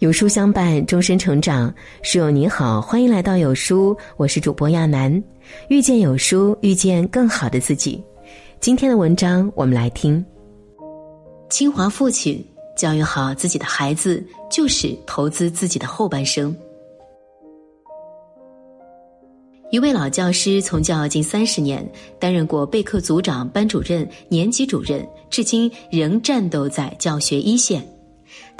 有书相伴，终身成长。书友你好，欢迎来到有书，我是主播亚楠。遇见有书，遇见更好的自己。今天的文章，我们来听。清华父亲教育好自己的孩子，就是投资自己的后半生。一位老教师从教近三十年，担任过备课组长、班主任、年级主任，至今仍战斗在教学一线。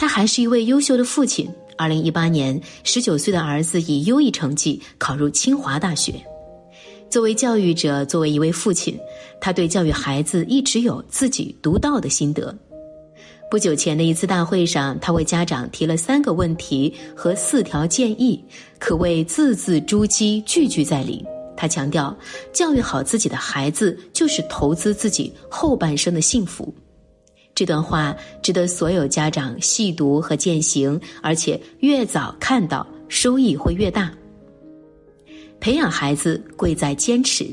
他还是一位优秀的父亲。二零一八年，十九岁的儿子以优异成绩考入清华大学。作为教育者，作为一位父亲，他对教育孩子一直有自己独到的心得。不久前的一次大会上，他为家长提了三个问题和四条建议，可谓字字珠玑，句句在理。他强调，教育好自己的孩子，就是投资自己后半生的幸福。这段话值得所有家长细读和践行，而且越早看到，收益会越大。培养孩子贵在坚持。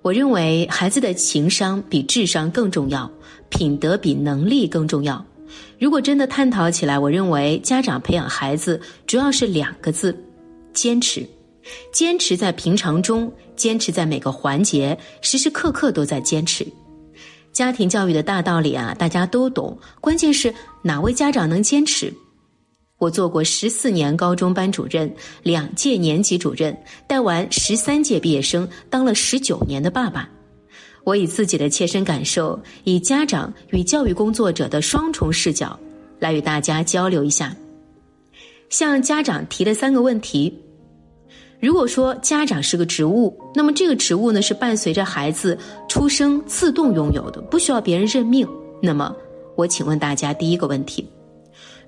我认为孩子的情商比智商更重要，品德比能力更重要。如果真的探讨起来，我认为家长培养孩子主要是两个字：坚持。坚持在平常中，坚持在每个环节，时时刻刻都在坚持。家庭教育的大道理啊，大家都懂。关键是哪位家长能坚持？我做过十四年高中班主任，两届年级主任，带完十三届毕业生，当了十九年的爸爸。我以自己的切身感受，以家长与教育工作者的双重视角，来与大家交流一下。向家长提的三个问题。如果说家长是个植物，那么这个植物呢是伴随着孩子出生自动拥有的，不需要别人任命。那么，我请问大家第一个问题：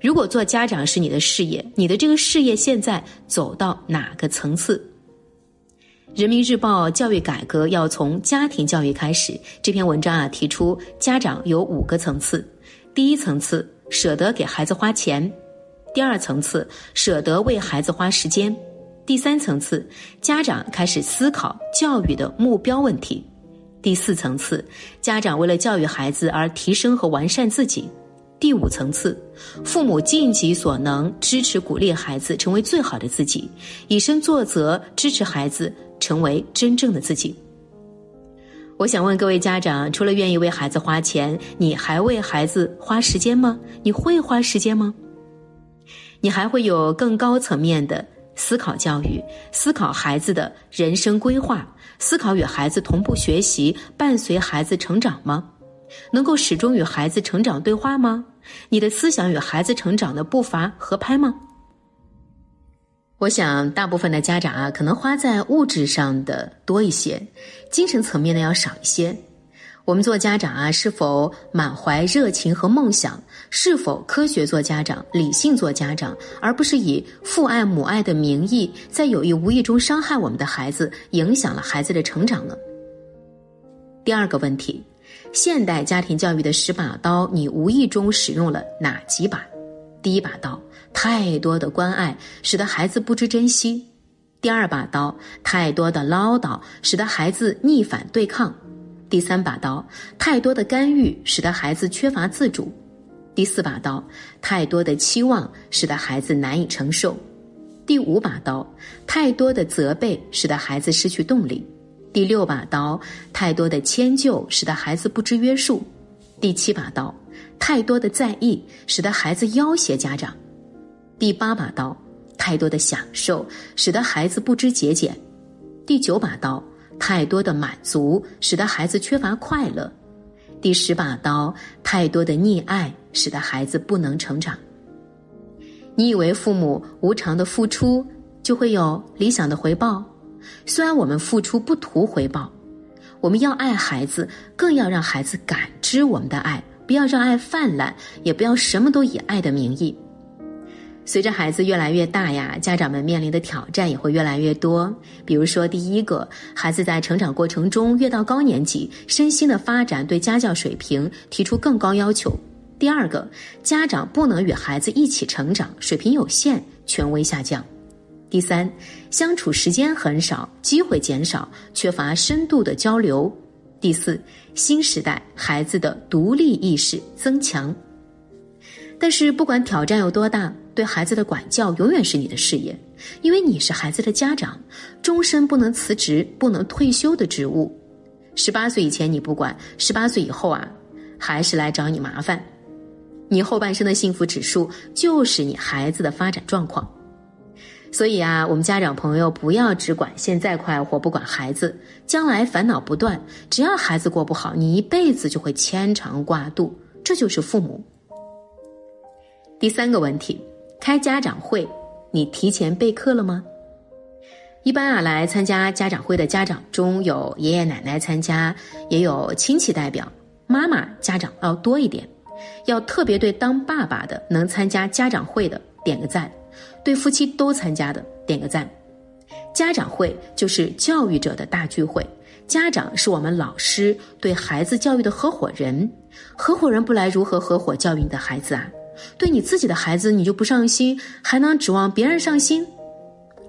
如果做家长是你的事业，你的这个事业现在走到哪个层次？人民日报教育改革要从家庭教育开始。这篇文章啊提出，家长有五个层次：第一层次，舍得给孩子花钱；第二层次，舍得为孩子花时间。第三层次，家长开始思考教育的目标问题；第四层次，家长为了教育孩子而提升和完善自己；第五层次，父母尽己所能支持鼓励孩子成为最好的自己，以身作则支持孩子成为真正的自己。我想问各位家长，除了愿意为孩子花钱，你还为孩子花时间吗？你会花时间吗？你还会有更高层面的？思考教育，思考孩子的人生规划，思考与孩子同步学习，伴随孩子成长吗？能够始终与孩子成长对话吗？你的思想与孩子成长的步伐合拍吗？我想，大部分的家长啊，可能花在物质上的多一些，精神层面的要少一些。我们做家长啊，是否满怀热情和梦想？是否科学做家长、理性做家长，而不是以父爱母爱的名义，在有意无意中伤害我们的孩子，影响了孩子的成长呢？第二个问题，现代家庭教育的十把刀，你无意中使用了哪几把？第一把刀，太多的关爱使得孩子不知珍惜；第二把刀，太多的唠叨使得孩子逆反对抗。第三把刀，太多的干预使得孩子缺乏自主；第四把刀，太多的期望使得孩子难以承受；第五把刀，太多的责备使得孩子失去动力；第六把刀，太多的迁就使得孩子不知约束；第七把刀，太多的在意使得孩子要挟家长；第八把刀，太多的享受使得孩子不知节俭；第九把刀。太多的满足使得孩子缺乏快乐，第十把刀，太多的溺爱使得孩子不能成长。你以为父母无偿的付出就会有理想的回报？虽然我们付出不图回报，我们要爱孩子，更要让孩子感知我们的爱，不要让爱泛滥，也不要什么都以爱的名义。随着孩子越来越大呀，家长们面临的挑战也会越来越多。比如说，第一个，孩子在成长过程中越到高年级，身心的发展对家教水平提出更高要求；第二个，家长不能与孩子一起成长，水平有限，权威下降；第三，相处时间很少，机会减少，缺乏深度的交流；第四，新时代孩子的独立意识增强。但是不管挑战有多大，对孩子的管教永远是你的事业，因为你是孩子的家长，终身不能辞职、不能退休的职务。十八岁以前你不管，十八岁以后啊，还是来找你麻烦。你后半生的幸福指数就是你孩子的发展状况。所以啊，我们家长朋友不要只管现在快活，不管孩子，将来烦恼不断。只要孩子过不好，你一辈子就会牵肠挂肚。这就是父母。第三个问题，开家长会，你提前备课了吗？一般啊，来参加家长会的家长中有爷爷奶奶参加，也有亲戚代表，妈妈家长要多一点。要特别对当爸爸的能参加家长会的点个赞。对夫妻都参加的点个赞。家长会就是教育者的大聚会，家长是我们老师对孩子教育的合伙人，合伙人不来如何合伙教育你的孩子啊？对你自己的孩子你就不上心，还能指望别人上心？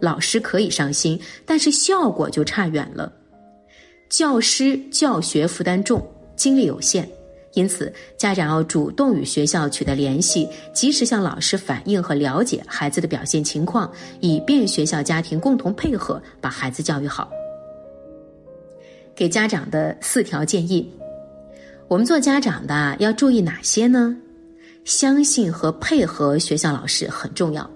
老师可以上心，但是效果就差远了。教师教学负担重，精力有限。因此，家长要主动与学校取得联系，及时向老师反映和了解孩子的表现情况，以便学校家庭共同配合把孩子教育好。给家长的四条建议，我们做家长的要注意哪些呢？相信和配合学校老师很重要。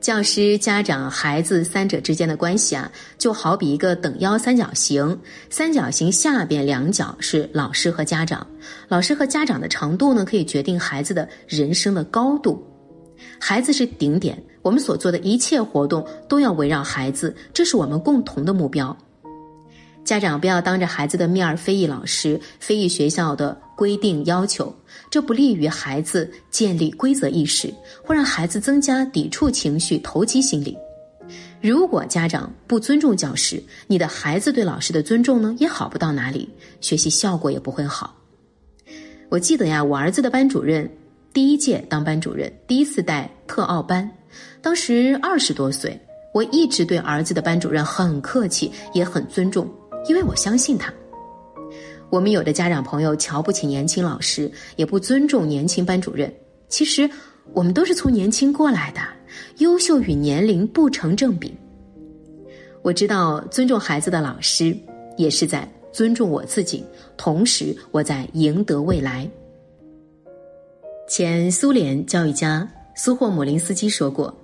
教师、家长、孩子三者之间的关系啊，就好比一个等腰三角形，三角形下边两角是老师和家长，老师和家长的长度呢，可以决定孩子的人生的高度。孩子是顶点，我们所做的一切活动都要围绕孩子，这是我们共同的目标。家长不要当着孩子的面儿非议老师、非议学校的规定要求，这不利于孩子建立规则意识，会让孩子增加抵触情绪、投机心理。如果家长不尊重教师，你的孩子对老师的尊重呢也好不到哪里，学习效果也不会好。我记得呀，我儿子的班主任第一届当班主任，第一次带特奥班，当时二十多岁，我一直对儿子的班主任很客气，也很尊重。因为我相信他。我们有的家长朋友瞧不起年轻老师，也不尊重年轻班主任。其实我们都是从年轻过来的，优秀与年龄不成正比。我知道尊重孩子的老师，也是在尊重我自己，同时我在赢得未来。前苏联教育家苏霍姆林斯基说过：“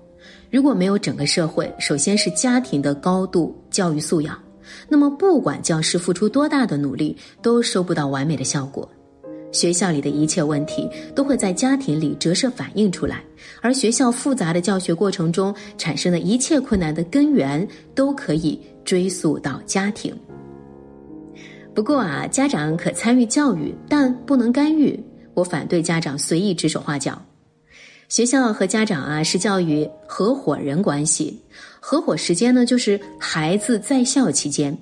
如果没有整个社会，首先是家庭的高度教育素养。”那么，不管教师付出多大的努力，都收不到完美的效果。学校里的一切问题都会在家庭里折射反映出来，而学校复杂的教学过程中产生的一切困难的根源，都可以追溯到家庭。不过啊，家长可参与教育，但不能干预。我反对家长随意指手画脚。学校和家长啊是教育合伙人关系，合伙时间呢就是孩子在校期间，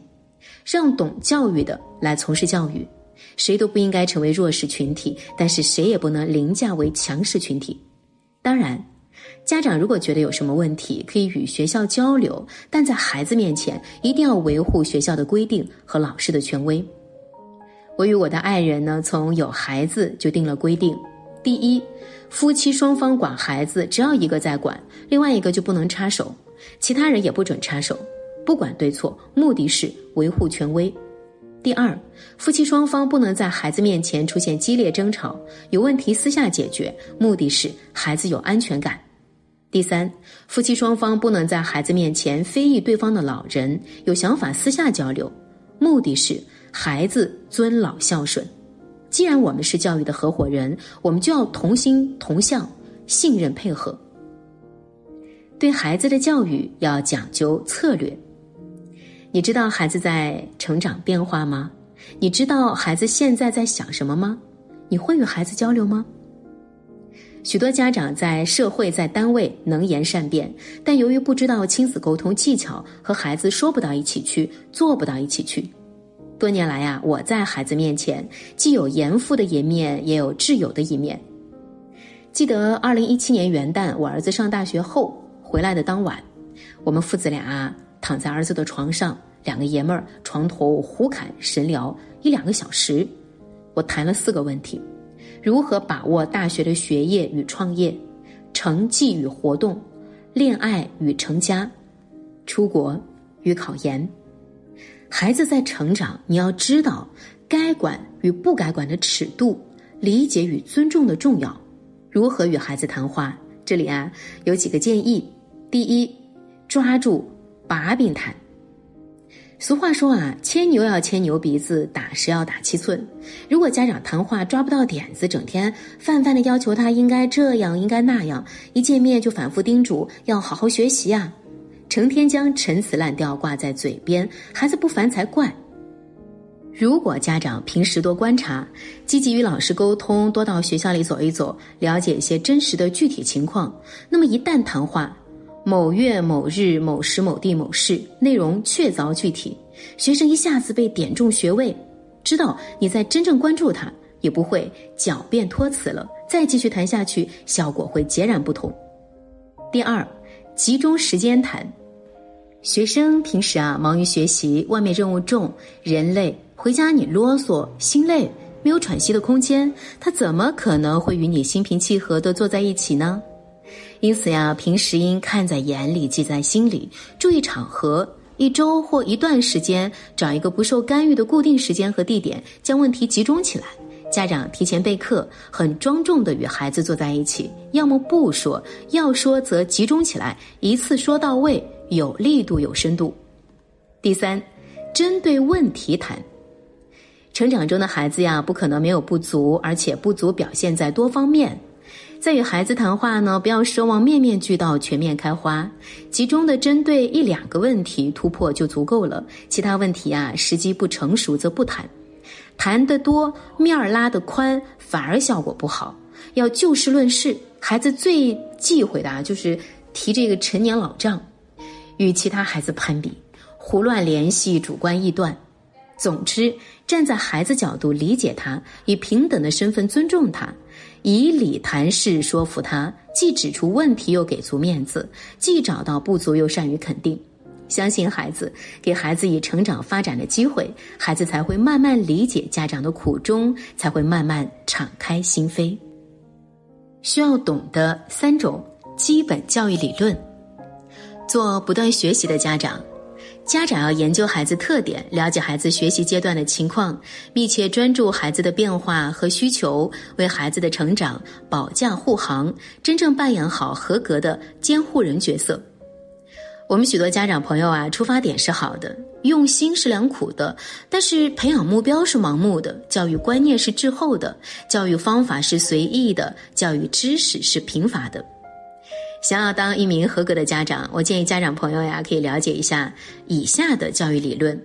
让懂教育的来从事教育，谁都不应该成为弱势群体，但是谁也不能凌驾为强势群体。当然，家长如果觉得有什么问题，可以与学校交流，但在孩子面前一定要维护学校的规定和老师的权威。我与我的爱人呢，从有孩子就定了规定。第一，夫妻双方管孩子，只要一个在管，另外一个就不能插手，其他人也不准插手，不管对错，目的是维护权威。第二，夫妻双方不能在孩子面前出现激烈争吵，有问题私下解决，目的是孩子有安全感。第三，夫妻双方不能在孩子面前非议对方的老人，有想法私下交流，目的是孩子尊老孝顺。既然我们是教育的合伙人，我们就要同心同向，信任配合。对孩子的教育要讲究策略。你知道孩子在成长变化吗？你知道孩子现在在想什么吗？你会与孩子交流吗？许多家长在社会在单位能言善辩，但由于不知道亲子沟通技巧，和孩子说不到一起去，做不到一起去。多年来呀，我在孩子面前既有严父的一面，也有挚友的一面。记得二零一七年元旦，我儿子上大学后回来的当晚，我们父子俩躺在儿子的床上，两个爷们儿床头胡侃神聊一两个小时。我谈了四个问题：如何把握大学的学业与创业，成绩与活动，恋爱与成家，出国与考研。孩子在成长，你要知道该管与不该管的尺度，理解与尊重的重要。如何与孩子谈话？这里啊有几个建议：第一，抓住把柄谈。俗话说啊，牵牛要牵牛鼻子，打蛇要打七寸。如果家长谈话抓不到点子，整天泛泛的要求他应该这样，应该那样，一见面就反复叮嘱要好好学习啊，成天将陈词滥调挂在嘴边，孩子不烦才怪。如果家长平时多观察，积极与老师沟通，多到学校里走一走，了解一些真实的具体情况，那么一旦谈话。某月某日某时某地某事，内容确凿具体，学生一下子被点中穴位，知道你在真正关注他，也不会狡辩托辞了。再继续谈下去，效果会截然不同。第二，集中时间谈。学生平时啊忙于学习，外面任务重，人累，回家你啰嗦，心累，没有喘息的空间，他怎么可能会与你心平气和的坐在一起呢？因此呀，平时应看在眼里，记在心里，注意场合，一周或一段时间，找一个不受干预的固定时间和地点，将问题集中起来。家长提前备课，很庄重的与孩子坐在一起，要么不说，要说则集中起来，一次说到位，有力度、有深度。第三，针对问题谈。成长中的孩子呀，不可能没有不足，而且不足表现在多方面。在与孩子谈话呢，不要奢望面面俱到、全面开花，集中的针对一两个问题突破就足够了。其他问题啊，时机不成熟则不谈，谈得多面儿拉得宽，反而效果不好。要就事论事，孩子最忌讳的啊，就是提这个陈年老账，与其他孩子攀比，胡乱联系，主观臆断。总之，站在孩子角度理解他，以平等的身份尊重他，以理谈事说服他，既指出问题又给足面子，既找到不足又善于肯定，相信孩子，给孩子以成长发展的机会，孩子才会慢慢理解家长的苦衷，才会慢慢敞开心扉。需要懂得三种基本教育理论，做不断学习的家长。家长要研究孩子特点，了解孩子学习阶段的情况，密切专注孩子的变化和需求，为孩子的成长保驾护航，真正扮演好合格的监护人角色。我们许多家长朋友啊，出发点是好的，用心是良苦的，但是培养目标是盲目的，教育观念是滞后的，教育方法是随意的，教育知识是贫乏的。想要当一名合格的家长，我建议家长朋友呀，可以了解一下以下的教育理论：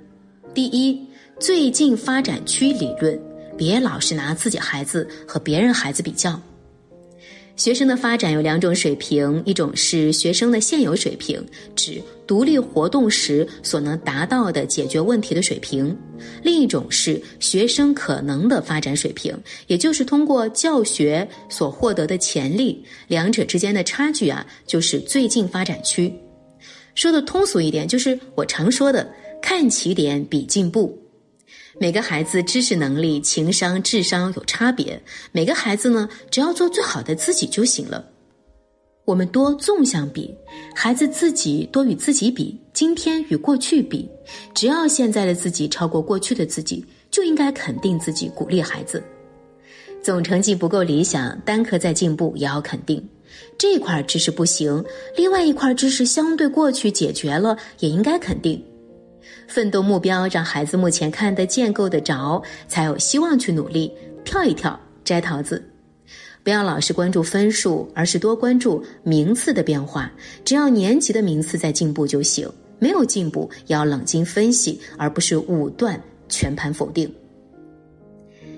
第一，最近发展区理论，别老是拿自己孩子和别人孩子比较。学生的发展有两种水平，一种是学生的现有水平，指独立活动时所能达到的解决问题的水平；另一种是学生可能的发展水平，也就是通过教学所获得的潜力。两者之间的差距啊，就是最近发展区。说的通俗一点，就是我常说的“看起点比进步”。每个孩子知识能力、情商、智商有差别。每个孩子呢，只要做最好的自己就行了。我们多纵向比，孩子自己多与自己比，今天与过去比。只要现在的自己超过过去的自己，就应该肯定自己，鼓励孩子。总成绩不够理想，单科在进步也要肯定。这块知识不行，另外一块知识相对过去解决了，也应该肯定。奋斗目标让孩子目前看得见、够得着，才有希望去努力。跳一跳，摘桃子。不要老是关注分数，而是多关注名次的变化。只要年级的名次在进步就行，没有进步要冷静分析，而不是武断全盘否定。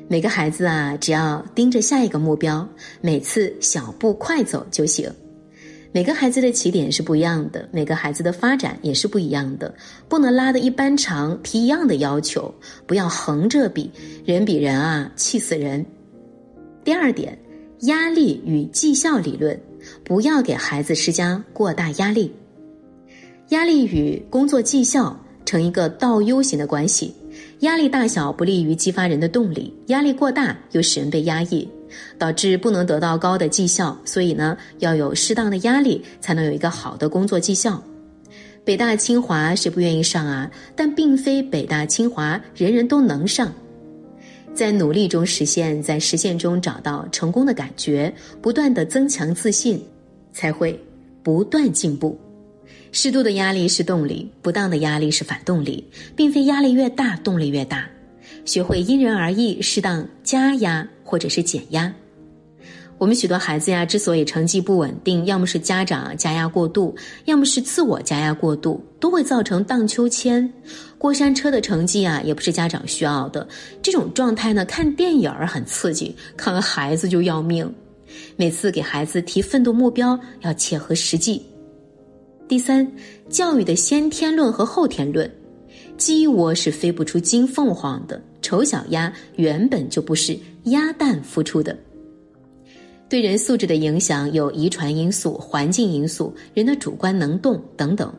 每个孩子啊，只要盯着下一个目标，每次小步快走就行。每个孩子的起点是不一样的，每个孩子的发展也是不一样的，不能拉得一般长，提一样的要求，不要横着比，人比人啊，气死人。第二点，压力与绩效理论，不要给孩子施加过大压力，压力与工作绩效成一个倒 U 型的关系，压力大小不利于激发人的动力，压力过大又使人被压抑。导致不能得到高的绩效。所以呢，要有适当的压力，才能有一个好的工作绩效。北大清华谁不愿意上啊？但并非北大清华人人都能上。在努力中实现，在实现中找到成功的感觉，不断的增强自信，才会不断进步。适度的压力是动力，不当的压力是反动力，并非压力越大动力越大。学会因人而异，适当加压或者是减压。我们许多孩子呀，之所以成绩不稳定，要么是家长加压过度，要么是自我加压过度，都会造成荡秋千、过山车的成绩啊，也不是家长需要的。这种状态呢，看电影儿很刺激，看完孩子就要命。每次给孩子提奋斗目标，要切合实际。第三，教育的先天论和后天论，鸡窝是飞不出金凤凰的，丑小鸭原本就不是鸭蛋孵出的。对人素质的影响有遗传因素、环境因素、人的主观能动等等。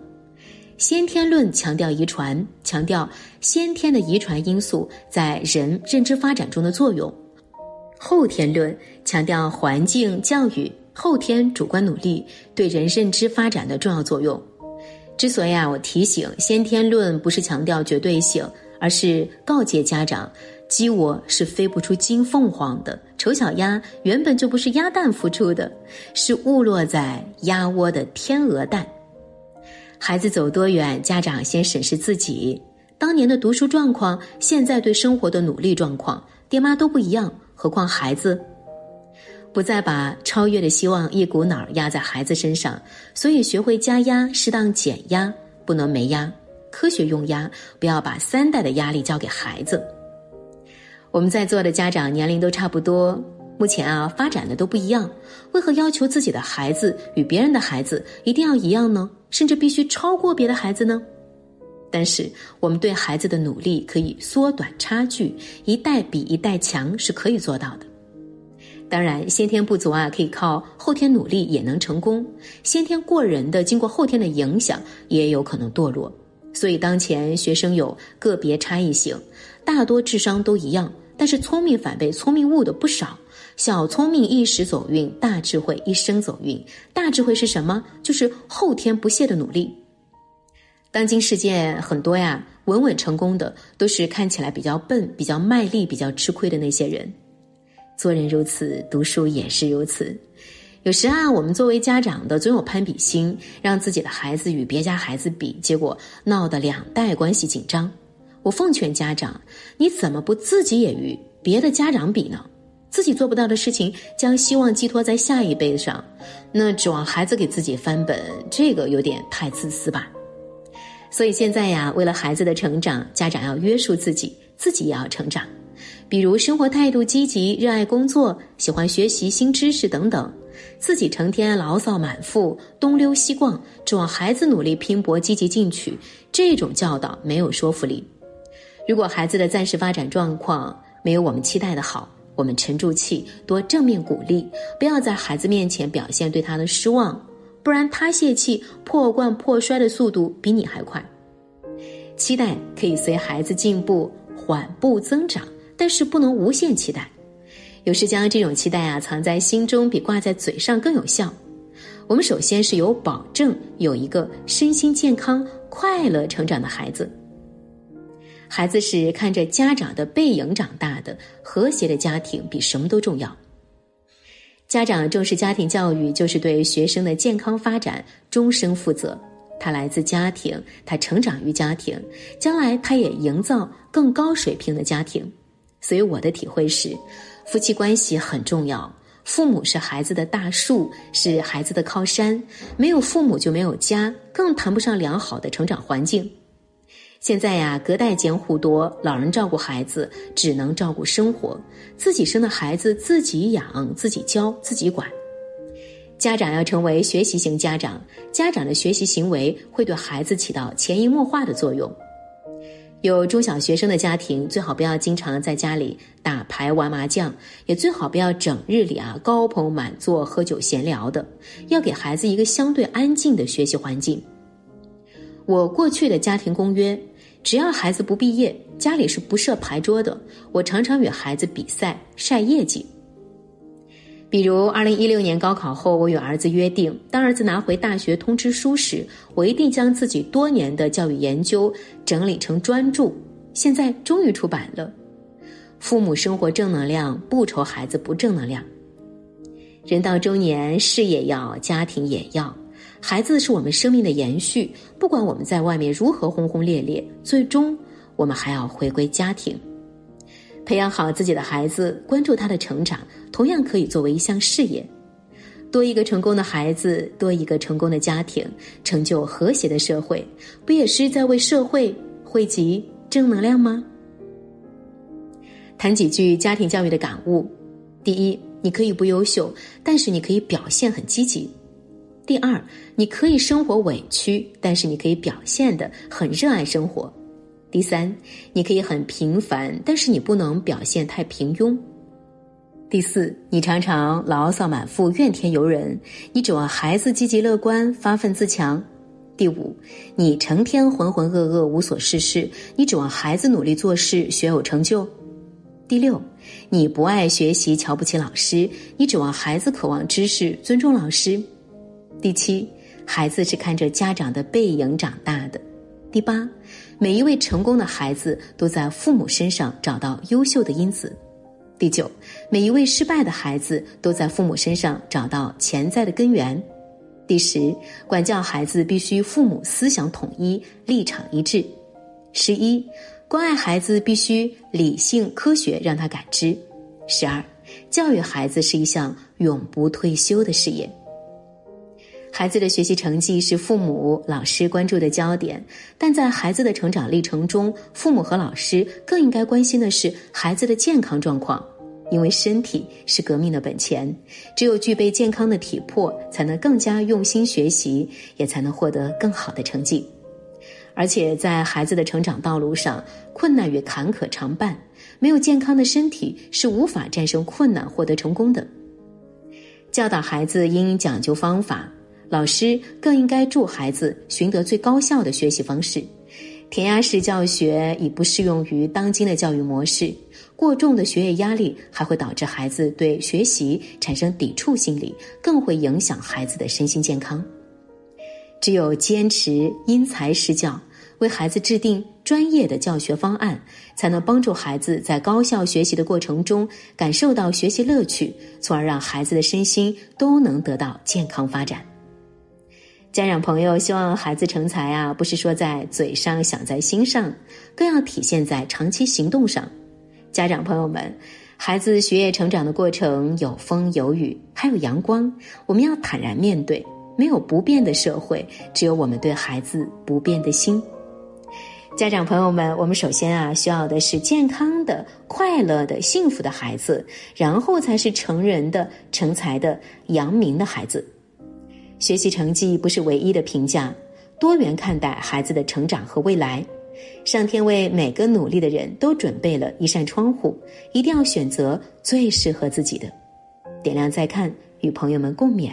先天论强调遗传，强调先天的遗传因素在人认知发展中的作用；后天论强调环境、教育、后天主观努力对人认知发展的重要作用。之所以啊，我提醒先天论不是强调绝对性，而是告诫家长。鸡窝是飞不出金凤凰的，丑小鸭原本就不是鸭蛋孵出的，是误落在鸭窝的天鹅蛋。孩子走多远，家长先审视自己当年的读书状况，现在对生活的努力状况，爹妈都不一样，何况孩子？不再把超越的希望一股脑压在孩子身上，所以学会加压，适当减压，不能没压，科学用压，不要把三代的压力交给孩子。我们在座的家长年龄都差不多，目前啊发展的都不一样，为何要求自己的孩子与别人的孩子一定要一样呢？甚至必须超过别的孩子呢？但是我们对孩子的努力可以缩短差距，一代比一代强是可以做到的。当然，先天不足啊，可以靠后天努力也能成功；先天过人的，经过后天的影响，也有可能堕落。所以当前学生有个别差异性，大多智商都一样。但是聪明反被聪明误的不少，小聪明一时走运，大智慧一生走运。大智慧是什么？就是后天不懈的努力。当今世界很多呀，稳稳成功的都是看起来比较笨、比较卖力、比较吃亏的那些人。做人如此，读书也是如此。有时啊，我们作为家长的总有攀比心，让自己的孩子与别家孩子比，结果闹得两代关系紧张。我奉劝家长，你怎么不自己也与别的家长比呢？自己做不到的事情，将希望寄托在下一辈上，那指望孩子给自己翻本，这个有点太自私吧。所以现在呀，为了孩子的成长，家长要约束自己，自己也要成长。比如生活态度积极、热爱工作、喜欢学习新知识等等。自己成天牢骚满腹、东溜西逛，指望孩子努力拼搏、积极进取，这种教导没有说服力。如果孩子的暂时发展状况没有我们期待的好，我们沉住气，多正面鼓励，不要在孩子面前表现对他的失望，不然他泄气、破罐破摔的速度比你还快。期待可以随孩子进步缓步增长，但是不能无限期待。有时将这种期待啊藏在心中，比挂在嘴上更有效。我们首先是有保证有一个身心健康、快乐成长的孩子。孩子是看着家长的背影长大的，和谐的家庭比什么都重要。家长重视家庭教育，就是对学生的健康发展终生负责。他来自家庭，他成长于家庭，将来他也营造更高水平的家庭。所以我的体会是，夫妻关系很重要。父母是孩子的大树，是孩子的靠山。没有父母就没有家，更谈不上良好的成长环境。现在呀，隔代监护多，老人照顾孩子只能照顾生活，自己生的孩子自己养、自己教、自己管。家长要成为学习型家长，家长的学习行为会对孩子起到潜移默化的作用。有中小学生的家庭，最好不要经常在家里打牌玩麻将，也最好不要整日里啊高朋满座喝酒闲聊的，要给孩子一个相对安静的学习环境。我过去的家庭公约。只要孩子不毕业，家里是不设牌桌的。我常常与孩子比赛晒业绩。比如，二零一六年高考后，我与儿子约定，当儿子拿回大学通知书时，我一定将自己多年的教育研究整理成专著。现在终于出版了。父母生活正能量，不愁孩子不正能量。人到中年，事业要，家庭也要。孩子是我们生命的延续，不管我们在外面如何轰轰烈烈，最终我们还要回归家庭。培养好自己的孩子，关注他的成长，同样可以作为一项事业。多一个成功的孩子，多一个成功的家庭，成就和谐的社会，不也是在为社会汇集正能量吗？谈几句家庭教育的感悟：第一，你可以不优秀，但是你可以表现很积极；第二，你可以生活委屈，但是你可以表现的很热爱生活。第三，你可以很平凡，但是你不能表现太平庸。第四，你常常牢骚满腹、怨天尤人，你指望孩子积极乐观、发奋自强。第五，你成天浑浑噩噩、无所事事，你指望孩子努力做事、学有成就。第六，你不爱学习、瞧不起老师，你指望孩子渴望知识、尊重老师。第七，孩子是看着家长的背影长大的。第八，每一位成功的孩子都在父母身上找到优秀的因子。第九，每一位失败的孩子都在父母身上找到潜在的根源。第十，管教孩子必须父母思想统一、立场一致。十一，关爱孩子必须理性科学，让他感知。十二，教育孩子是一项永不退休的事业。孩子的学习成绩是父母、老师关注的焦点，但在孩子的成长历程中，父母和老师更应该关心的是孩子的健康状况，因为身体是革命的本钱。只有具备健康的体魄，才能更加用心学习，也才能获得更好的成绩。而且，在孩子的成长道路上，困难与坎坷常伴，没有健康的身体是无法战胜困难、获得成功的。教导孩子应讲究方法。老师更应该助孩子寻得最高效的学习方式。填鸭式教学已不适用于当今的教育模式，过重的学业压力还会导致孩子对学习产生抵触心理，更会影响孩子的身心健康。只有坚持因材施教，为孩子制定专业的教学方案，才能帮助孩子在高效学习的过程中感受到学习乐趣，从而让孩子的身心都能得到健康发展。家长朋友希望孩子成才啊，不是说在嘴上想在心上，更要体现在长期行动上。家长朋友们，孩子学业成长的过程有风有雨，还有阳光，我们要坦然面对。没有不变的社会，只有我们对孩子不变的心。家长朋友们，我们首先啊，需要的是健康的、快乐的、幸福的孩子，然后才是成人的、成才的、扬名的孩子。学习成绩不是唯一的评价，多元看待孩子的成长和未来。上天为每个努力的人都准备了一扇窗户，一定要选择最适合自己的。点亮再看，与朋友们共勉。